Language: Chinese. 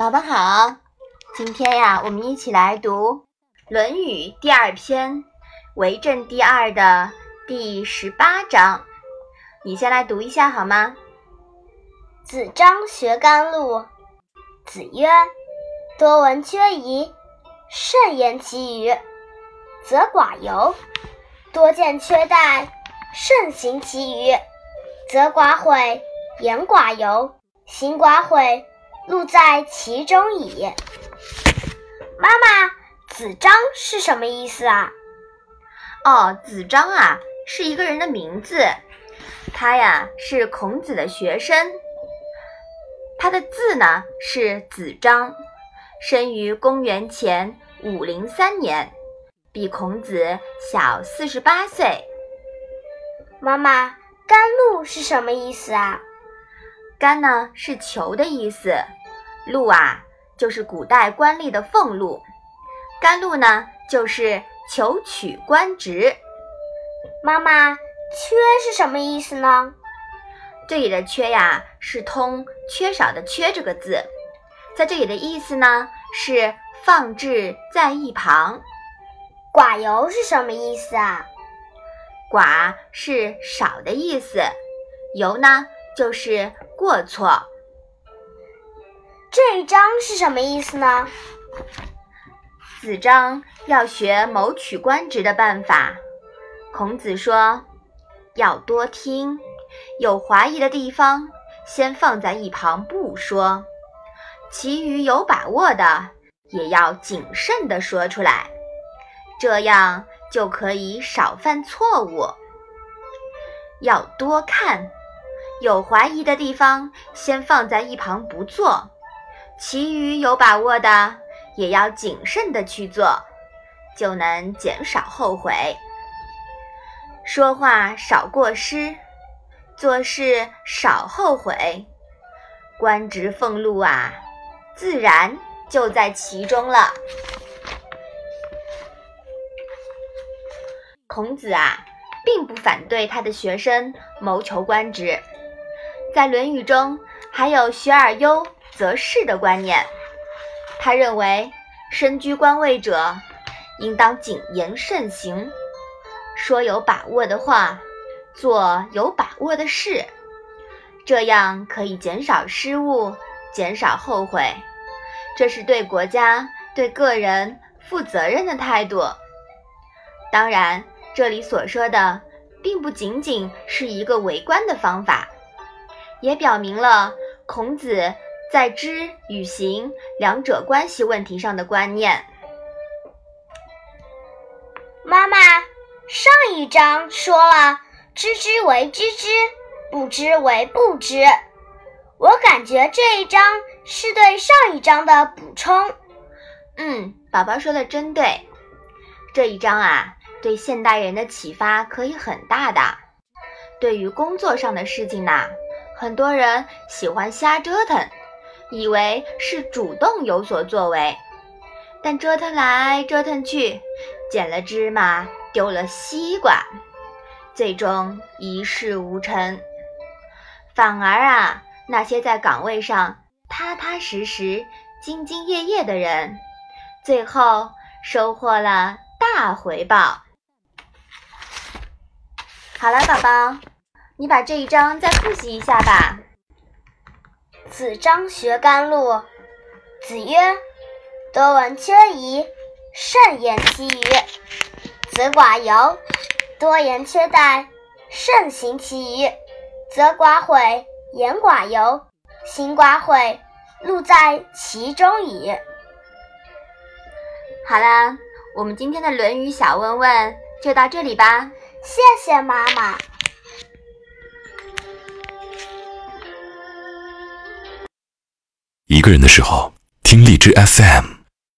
宝宝好，今天呀，我们一起来读《论语》第二篇《为政第二》的第十八章。你先来读一下好吗？子张学甘露。子曰：“多闻缺仪，慎言其余，则寡尤；多见缺殆，慎行其余，则寡悔。言寡尤，行寡悔，路在其中矣。”妈妈，子张是什么意思啊？哦，子张啊，是一个人的名字。他呀，是孔子的学生。他的字呢是子张，生于公元前五零三年，比孔子小四十八岁。妈妈，甘露是什么意思啊？甘呢是求的意思，禄啊就是古代官吏的俸禄，甘露呢就是求取官职。妈妈，缺是什么意思呢？这里的“缺”呀，是通“缺少”的“缺”这个字，在这里的意思呢是放置在一旁。寡尤是什么意思啊？寡是少的意思，尤呢就是过错。这一章是什么意思呢？子张要学谋取官职的办法，孔子说要多听。有怀疑的地方，先放在一旁不说；其余有把握的，也要谨慎地说出来，这样就可以少犯错误。要多看，有怀疑的地方先放在一旁不做；其余有把握的，也要谨慎的去做，就能减少后悔。说话少过失。做事少后悔，官职俸禄啊，自然就在其中了。孔子啊，并不反对他的学生谋求官职，在《论语》中还有“学而优则仕”的观念。他认为，身居官位者应当谨言慎行，说有把握的话。做有把握的事，这样可以减少失误，减少后悔。这是对国家、对个人负责任的态度。当然，这里所说的并不仅仅是一个为官的方法，也表明了孔子在知与行两者关系问题上的观念。妈妈，上一章说了。知之为知之，不知为不知。我感觉这一章是对上一章的补充。嗯，宝宝说的真对。这一章啊，对现代人的启发可以很大的。对于工作上的事情呢，很多人喜欢瞎折腾，以为是主动有所作为，但折腾来折腾去，捡了芝麻丢了西瓜。最终一事无成，反而啊，那些在岗位上踏踏实实、兢兢业业的人，最后收获了大回报。好了，宝宝，你把这一章再复习一下吧。子张学甘露。子曰：“多闻缺仪，慎言其余，子寡尤。”多言缺殆，慎行其余，则寡悔；言寡尤，行寡悔，路在其中矣。好啦，我们今天的《论语》小问问就到这里吧。谢谢妈妈。一个人的时候，听荔枝 FM。